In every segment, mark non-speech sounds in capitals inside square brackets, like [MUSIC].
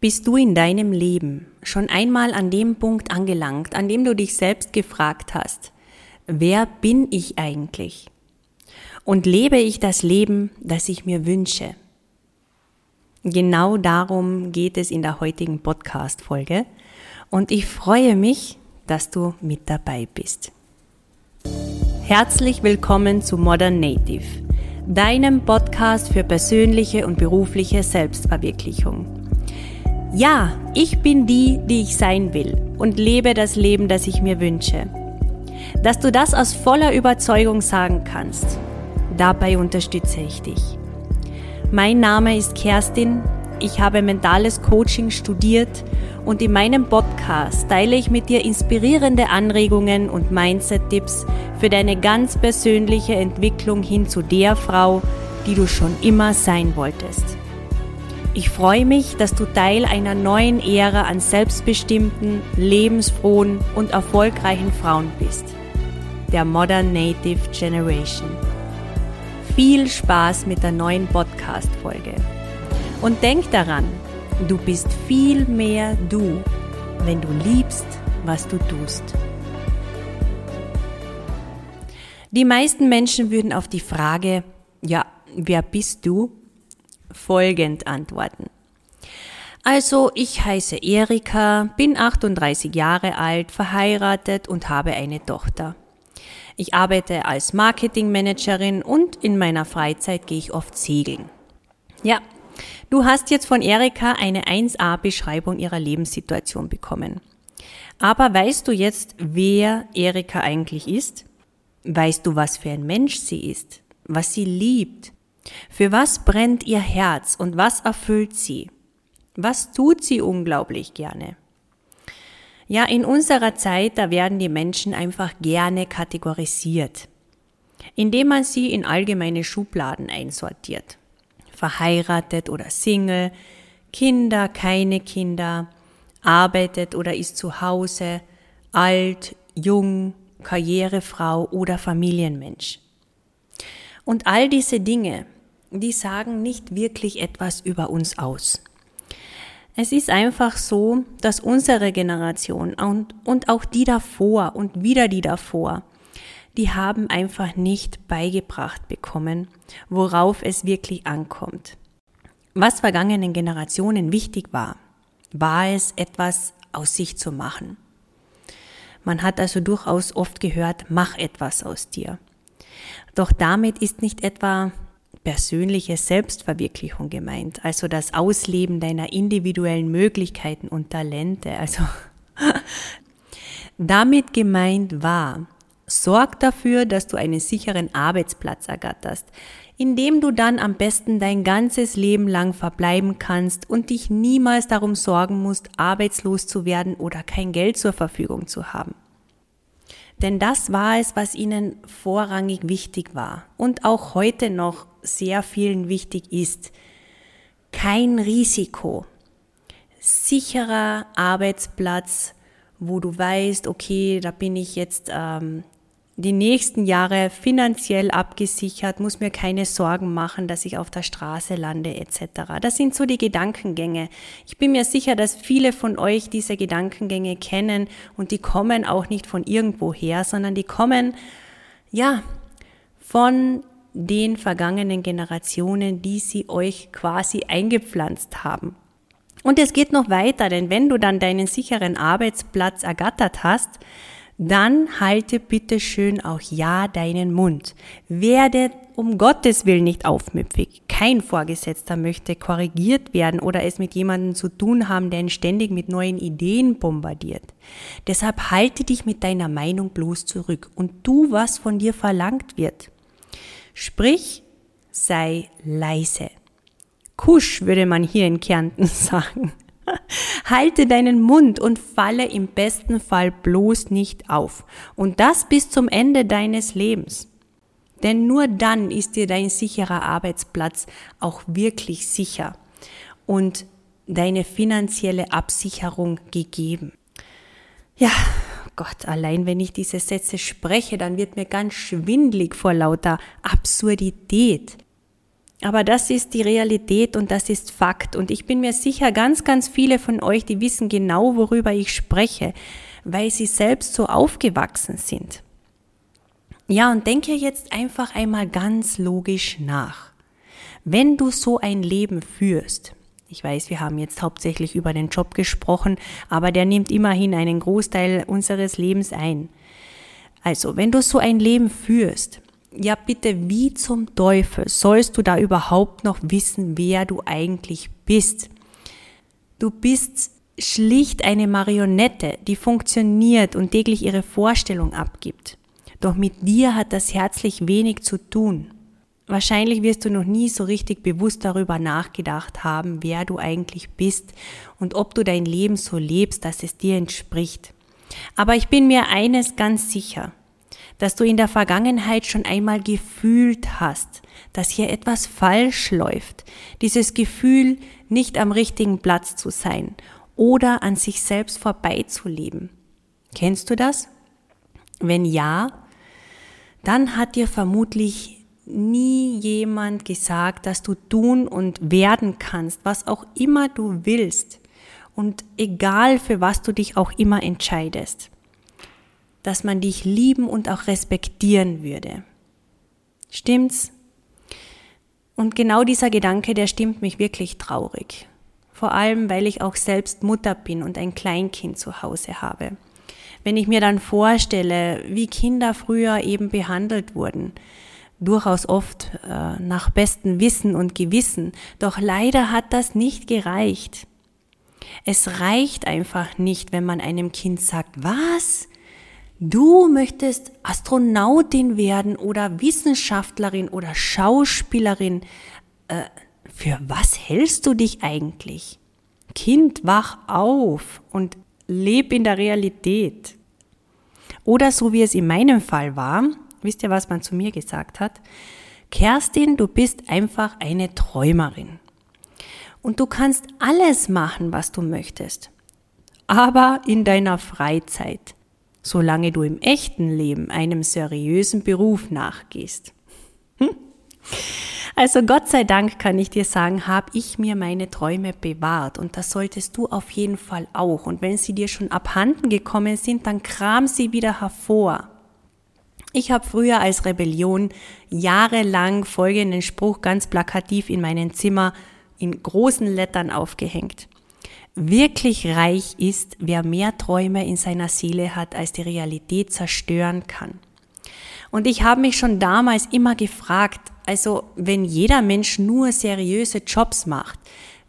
Bist du in deinem Leben schon einmal an dem Punkt angelangt, an dem du dich selbst gefragt hast, wer bin ich eigentlich? Und lebe ich das Leben, das ich mir wünsche? Genau darum geht es in der heutigen Podcast-Folge und ich freue mich, dass du mit dabei bist. Herzlich willkommen zu Modern Native, deinem Podcast für persönliche und berufliche Selbstverwirklichung. Ja, ich bin die, die ich sein will und lebe das Leben, das ich mir wünsche. Dass du das aus voller Überzeugung sagen kannst, dabei unterstütze ich dich. Mein Name ist Kerstin, ich habe mentales Coaching studiert und in meinem Podcast teile ich mit dir inspirierende Anregungen und Mindset-Tipps für deine ganz persönliche Entwicklung hin zu der Frau, die du schon immer sein wolltest. Ich freue mich, dass du Teil einer neuen Ära an selbstbestimmten, lebensfrohen und erfolgreichen Frauen bist. Der Modern Native Generation. Viel Spaß mit der neuen Podcast-Folge. Und denk daran, du bist viel mehr du, wenn du liebst, was du tust. Die meisten Menschen würden auf die Frage, ja, wer bist du, folgend antworten. Also, ich heiße Erika, bin 38 Jahre alt, verheiratet und habe eine Tochter. Ich arbeite als Marketingmanagerin und in meiner Freizeit gehe ich oft segeln. Ja, du hast jetzt von Erika eine 1a-Beschreibung ihrer Lebenssituation bekommen. Aber weißt du jetzt, wer Erika eigentlich ist? Weißt du, was für ein Mensch sie ist? Was sie liebt? Für was brennt ihr Herz und was erfüllt sie? Was tut sie unglaublich gerne? Ja, in unserer Zeit, da werden die Menschen einfach gerne kategorisiert, indem man sie in allgemeine Schubladen einsortiert. Verheiratet oder Single, Kinder, keine Kinder, arbeitet oder ist zu Hause, alt, jung, Karrierefrau oder Familienmensch. Und all diese Dinge, die sagen nicht wirklich etwas über uns aus. Es ist einfach so, dass unsere Generation und, und auch die davor und wieder die davor, die haben einfach nicht beigebracht bekommen, worauf es wirklich ankommt. Was vergangenen Generationen wichtig war, war es, etwas aus sich zu machen. Man hat also durchaus oft gehört, mach etwas aus dir. Doch damit ist nicht etwa persönliche Selbstverwirklichung gemeint, also das Ausleben deiner individuellen Möglichkeiten und Talente. Also [LAUGHS] damit gemeint war, sorg dafür, dass du einen sicheren Arbeitsplatz ergatterst, in dem du dann am besten dein ganzes Leben lang verbleiben kannst und dich niemals darum sorgen musst, arbeitslos zu werden oder kein Geld zur Verfügung zu haben. Denn das war es, was ihnen vorrangig wichtig war und auch heute noch sehr vielen wichtig ist. Kein Risiko. Sicherer Arbeitsplatz, wo du weißt, okay, da bin ich jetzt ähm, die nächsten Jahre finanziell abgesichert, muss mir keine Sorgen machen, dass ich auf der Straße lande etc. Das sind so die Gedankengänge. Ich bin mir sicher, dass viele von euch diese Gedankengänge kennen und die kommen auch nicht von irgendwo her, sondern die kommen, ja, von den vergangenen Generationen, die sie euch quasi eingepflanzt haben. Und es geht noch weiter, denn wenn du dann deinen sicheren Arbeitsplatz ergattert hast, dann halte bitte schön auch ja deinen Mund. Werde um Gottes Willen nicht aufmüpfig. Kein Vorgesetzter möchte korrigiert werden oder es mit jemandem zu tun haben, der ihn ständig mit neuen Ideen bombardiert. Deshalb halte dich mit deiner Meinung bloß zurück und tu, was von dir verlangt wird. Sprich, sei leise. Kusch würde man hier in Kärnten [LAUGHS] sagen. [LAUGHS] Halte deinen Mund und falle im besten Fall bloß nicht auf. Und das bis zum Ende deines Lebens. Denn nur dann ist dir dein sicherer Arbeitsplatz auch wirklich sicher und deine finanzielle Absicherung gegeben. Ja, Gott, allein wenn ich diese Sätze spreche, dann wird mir ganz schwindlig vor lauter Absurdität. Aber das ist die Realität und das ist Fakt. Und ich bin mir sicher, ganz, ganz viele von euch, die wissen genau, worüber ich spreche, weil sie selbst so aufgewachsen sind. Ja, und denke jetzt einfach einmal ganz logisch nach. Wenn du so ein Leben führst, ich weiß, wir haben jetzt hauptsächlich über den Job gesprochen, aber der nimmt immerhin einen Großteil unseres Lebens ein. Also, wenn du so ein Leben führst, ja bitte, wie zum Teufel sollst du da überhaupt noch wissen, wer du eigentlich bist? Du bist schlicht eine Marionette, die funktioniert und täglich ihre Vorstellung abgibt. Doch mit dir hat das herzlich wenig zu tun. Wahrscheinlich wirst du noch nie so richtig bewusst darüber nachgedacht haben, wer du eigentlich bist und ob du dein Leben so lebst, dass es dir entspricht. Aber ich bin mir eines ganz sicher dass du in der Vergangenheit schon einmal gefühlt hast, dass hier etwas falsch läuft, dieses Gefühl, nicht am richtigen Platz zu sein oder an sich selbst vorbeizuleben. Kennst du das? Wenn ja, dann hat dir vermutlich nie jemand gesagt, dass du tun und werden kannst, was auch immer du willst und egal für was du dich auch immer entscheidest dass man dich lieben und auch respektieren würde. Stimmt's? Und genau dieser Gedanke, der stimmt mich wirklich traurig. Vor allem, weil ich auch selbst Mutter bin und ein Kleinkind zu Hause habe. Wenn ich mir dann vorstelle, wie Kinder früher eben behandelt wurden, durchaus oft äh, nach bestem Wissen und Gewissen, doch leider hat das nicht gereicht. Es reicht einfach nicht, wenn man einem Kind sagt, was? Du möchtest Astronautin werden oder Wissenschaftlerin oder Schauspielerin. Äh, für was hältst du dich eigentlich? Kind, wach auf und leb in der Realität. Oder so wie es in meinem Fall war, wisst ihr, was man zu mir gesagt hat? Kerstin, du bist einfach eine Träumerin. Und du kannst alles machen, was du möchtest. Aber in deiner Freizeit solange du im echten Leben einem seriösen Beruf nachgehst. Hm? Also Gott sei Dank kann ich dir sagen, habe ich mir meine Träume bewahrt und das solltest du auf jeden Fall auch. Und wenn sie dir schon abhanden gekommen sind, dann kram sie wieder hervor. Ich habe früher als Rebellion jahrelang folgenden Spruch ganz plakativ in meinem Zimmer in großen Lettern aufgehängt. Wirklich reich ist, wer mehr Träume in seiner Seele hat, als die Realität zerstören kann. Und ich habe mich schon damals immer gefragt, also wenn jeder Mensch nur seriöse Jobs macht,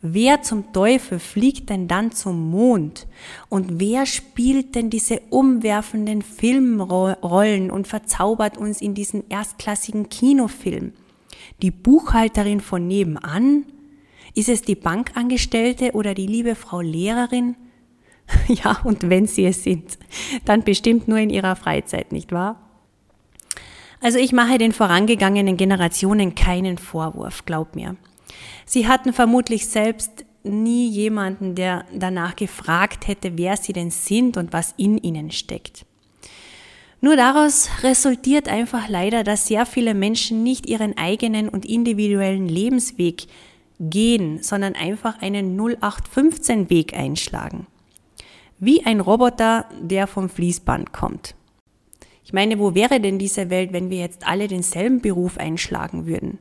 wer zum Teufel fliegt denn dann zum Mond? Und wer spielt denn diese umwerfenden Filmrollen und verzaubert uns in diesen erstklassigen Kinofilm? Die Buchhalterin von nebenan? Ist es die Bankangestellte oder die liebe Frau Lehrerin? [LAUGHS] Ja, und wenn sie es sind, dann bestimmt nur in ihrer Freizeit, nicht wahr? Also ich mache den vorangegangenen Generationen keinen Vorwurf, glaub mir. Sie hatten vermutlich selbst nie jemanden, der danach gefragt hätte, wer sie denn sind und was in ihnen steckt. Nur daraus resultiert einfach leider, dass sehr viele Menschen nicht ihren eigenen und individuellen Lebensweg gehen, sondern einfach einen 0815-Weg einschlagen. Wie ein Roboter, der vom Fließband kommt. Ich meine, wo wäre denn diese Welt, wenn wir jetzt alle denselben Beruf einschlagen würden?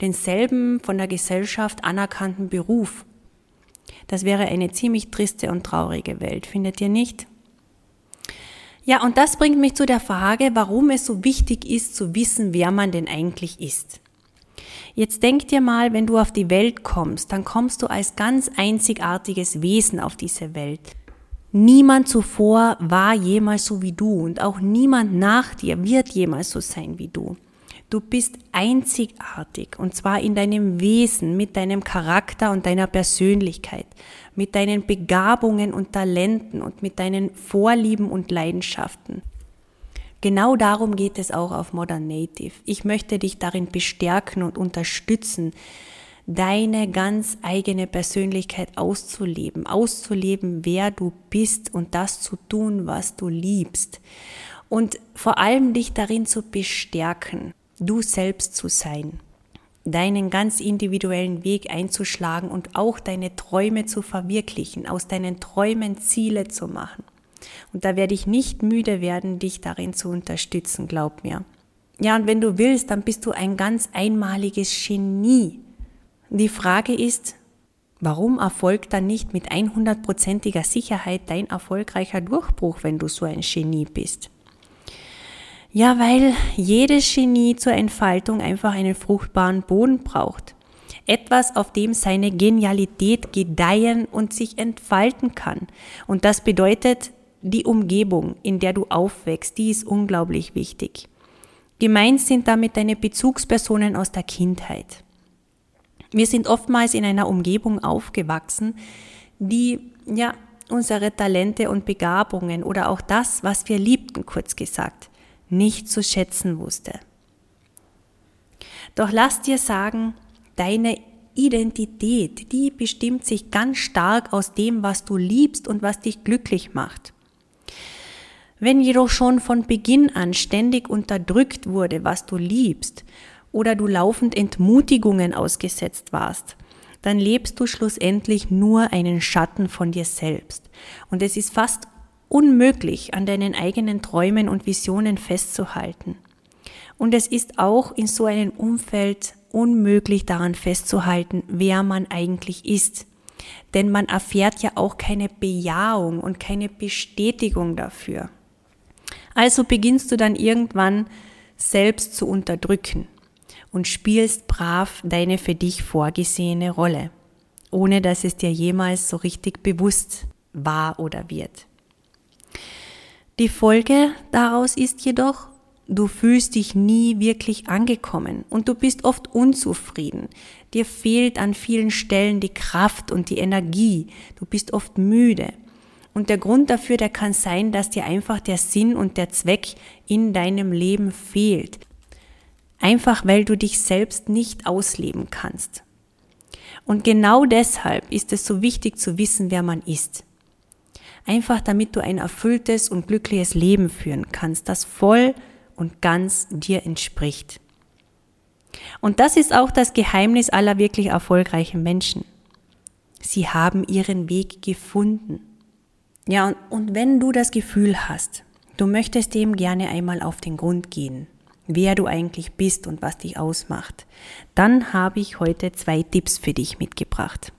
Denselben von der Gesellschaft anerkannten Beruf. Das wäre eine ziemlich triste und traurige Welt, findet ihr nicht? Ja, und das bringt mich zu der Frage, warum es so wichtig ist zu wissen, wer man denn eigentlich ist. Jetzt denk dir mal, wenn du auf die Welt kommst, dann kommst du als ganz einzigartiges Wesen auf diese Welt. Niemand zuvor war jemals so wie du und auch niemand nach dir wird jemals so sein wie du. Du bist einzigartig und zwar in deinem Wesen, mit deinem Charakter und deiner Persönlichkeit, mit deinen Begabungen und Talenten und mit deinen Vorlieben und Leidenschaften. Genau darum geht es auch auf Modern Native. Ich möchte dich darin bestärken und unterstützen, deine ganz eigene Persönlichkeit auszuleben, auszuleben, wer du bist und das zu tun, was du liebst. Und vor allem dich darin zu bestärken, du selbst zu sein. deinen ganz individuellen Weg einzuschlagen und auch deine Träume zu verwirklichen, aus deinen Träumen Ziele zu machen. Und da werde ich nicht müde werden, dich darin zu unterstützen, glaub mir. Ja, und wenn du willst, dann bist du ein ganz einmaliges Genie. Die Frage ist, warum erfolgt dann nicht mit 100%iger Sicherheit dein erfolgreicher Durchbruch, wenn du so ein Genie bist? Ja, weil jedes Genie zur Entfaltung einfach einen fruchtbaren Boden braucht. Etwas, auf dem seine Genialität gedeihen und sich entfalten kann. Und das bedeutet, die Umgebung, in der du aufwächst, die ist unglaublich wichtig. Gemeint sind damit deine Bezugspersonen aus der Kindheit. Wir sind oftmals in einer Umgebung aufgewachsen, die ja unsere Talente und Begabungen oder auch das, was wir liebten, kurz gesagt, nicht zu schätzen wusste. Doch lass dir sagen, deine Identität, die bestimmt sich ganz stark aus dem, was du liebst und was dich glücklich macht. Wenn jedoch schon von Beginn an ständig unterdrückt wurde, was du liebst, oder du laufend Entmutigungen ausgesetzt warst, dann lebst du schlussendlich nur einen Schatten von dir selbst. Und es ist fast unmöglich, an deinen eigenen Träumen und Visionen festzuhalten. Und es ist auch in so einem Umfeld unmöglich daran festzuhalten, wer man eigentlich ist. Denn man erfährt ja auch keine Bejahung und keine Bestätigung dafür. Also beginnst du dann irgendwann selbst zu unterdrücken und spielst brav deine für dich vorgesehene Rolle, ohne dass es dir jemals so richtig bewusst war oder wird. Die Folge daraus ist jedoch, du fühlst dich nie wirklich angekommen und du bist oft unzufrieden. Dir fehlt an vielen Stellen die Kraft und die Energie. Du bist oft müde. Und der Grund dafür, der kann sein, dass dir einfach der Sinn und der Zweck in deinem Leben fehlt. Einfach weil du dich selbst nicht ausleben kannst. Und genau deshalb ist es so wichtig zu wissen, wer man ist. Einfach damit du ein erfülltes und glückliches Leben führen kannst, das voll und ganz dir entspricht. Und das ist auch das Geheimnis aller wirklich erfolgreichen Menschen. Sie haben ihren Weg gefunden. Ja, und, und wenn du das Gefühl hast, du möchtest dem gerne einmal auf den Grund gehen, wer du eigentlich bist und was dich ausmacht, dann habe ich heute zwei Tipps für dich mitgebracht.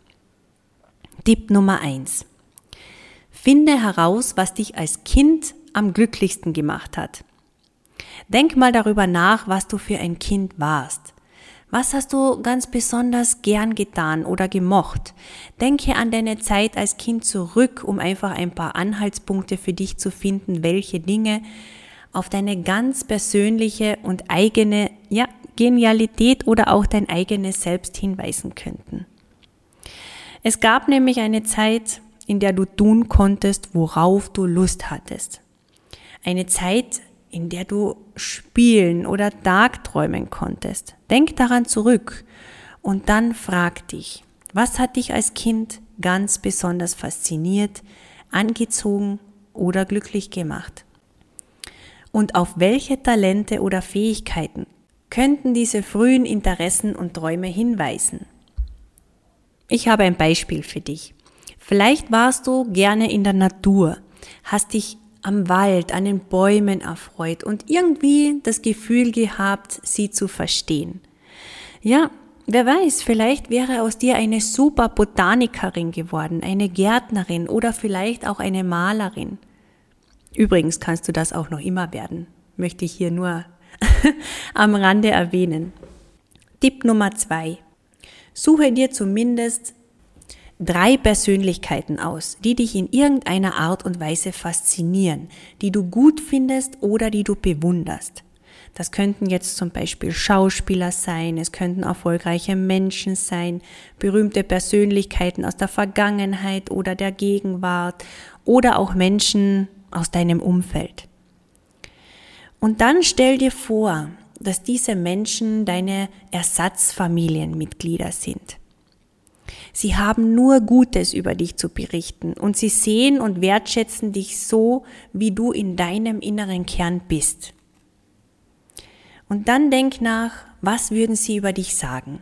Tipp Nummer eins: Finde heraus, was dich als Kind am glücklichsten gemacht hat. Denk mal darüber nach, was du für ein Kind warst. Was hast du ganz besonders gern getan oder gemocht? Denke an deine Zeit als Kind zurück, um einfach ein paar Anhaltspunkte für dich zu finden, welche Dinge auf deine ganz persönliche und eigene, ja, Genialität oder auch dein eigenes Selbst hinweisen könnten. Es gab nämlich eine Zeit, in der du tun konntest, worauf du Lust hattest. Eine Zeit, in der du spielen oder Tagträumen konntest. Denk daran zurück und dann frag dich, was hat dich als Kind ganz besonders fasziniert, angezogen oder glücklich gemacht? Und auf welche Talente oder Fähigkeiten könnten diese frühen Interessen und Träume hinweisen? Ich habe ein Beispiel für dich. Vielleicht warst du gerne in der Natur, hast dich am Wald, an den Bäumen erfreut und irgendwie das Gefühl gehabt, sie zu verstehen. Ja, wer weiß, vielleicht wäre aus dir eine super Botanikerin geworden, eine Gärtnerin oder vielleicht auch eine Malerin. Übrigens kannst du das auch noch immer werden, möchte ich hier nur [LAUGHS] am Rande erwähnen. Tipp Nummer zwei. Suche dir zumindest drei Persönlichkeiten aus, die dich in irgendeiner Art und Weise faszinieren, die du gut findest oder die du bewunderst. Das könnten jetzt zum Beispiel Schauspieler sein, es könnten erfolgreiche Menschen sein, berühmte Persönlichkeiten aus der Vergangenheit oder der Gegenwart oder auch Menschen aus deinem Umfeld. Und dann stell dir vor, dass diese Menschen deine Ersatzfamilienmitglieder sind. Sie haben nur Gutes über dich zu berichten und sie sehen und wertschätzen dich so, wie du in deinem inneren Kern bist. Und dann denk nach, was würden sie über dich sagen?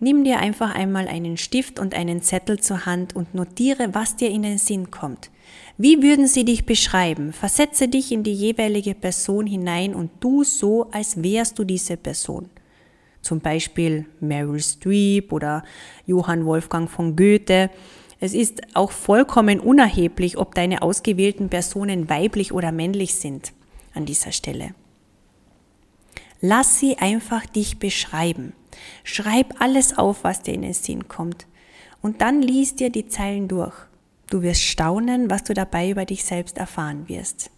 Nimm dir einfach einmal einen Stift und einen Zettel zur Hand und notiere, was dir in den Sinn kommt. Wie würden sie dich beschreiben? Versetze dich in die jeweilige Person hinein und tu so, als wärst du diese Person. Zum Beispiel Meryl Streep oder Johann Wolfgang von Goethe. Es ist auch vollkommen unerheblich, ob deine ausgewählten Personen weiblich oder männlich sind an dieser Stelle. Lass sie einfach dich beschreiben. Schreib alles auf, was dir in den Sinn kommt. Und dann lies dir die Zeilen durch. Du wirst staunen, was du dabei über dich selbst erfahren wirst.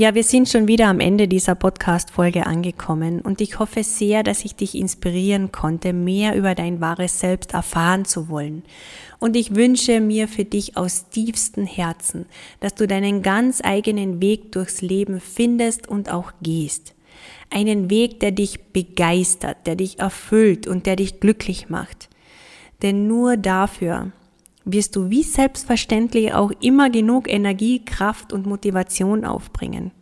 Ja, wir sind schon wieder am Ende dieser Podcast-Folge angekommen und ich hoffe sehr, dass ich dich inspirieren konnte, mehr über dein wahres Selbst erfahren zu wollen. Und ich wünsche mir für dich aus tiefstem Herzen, dass du deinen ganz eigenen Weg durchs Leben findest und auch gehst. Einen Weg, der dich begeistert, der dich erfüllt und der dich glücklich macht. Denn nur dafür wirst du wie selbstverständlich auch immer genug Energie, Kraft und Motivation aufbringen.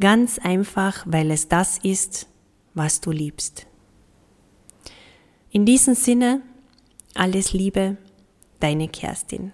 Ganz einfach, weil es das ist, was du liebst. In diesem Sinne, alles Liebe, deine Kerstin.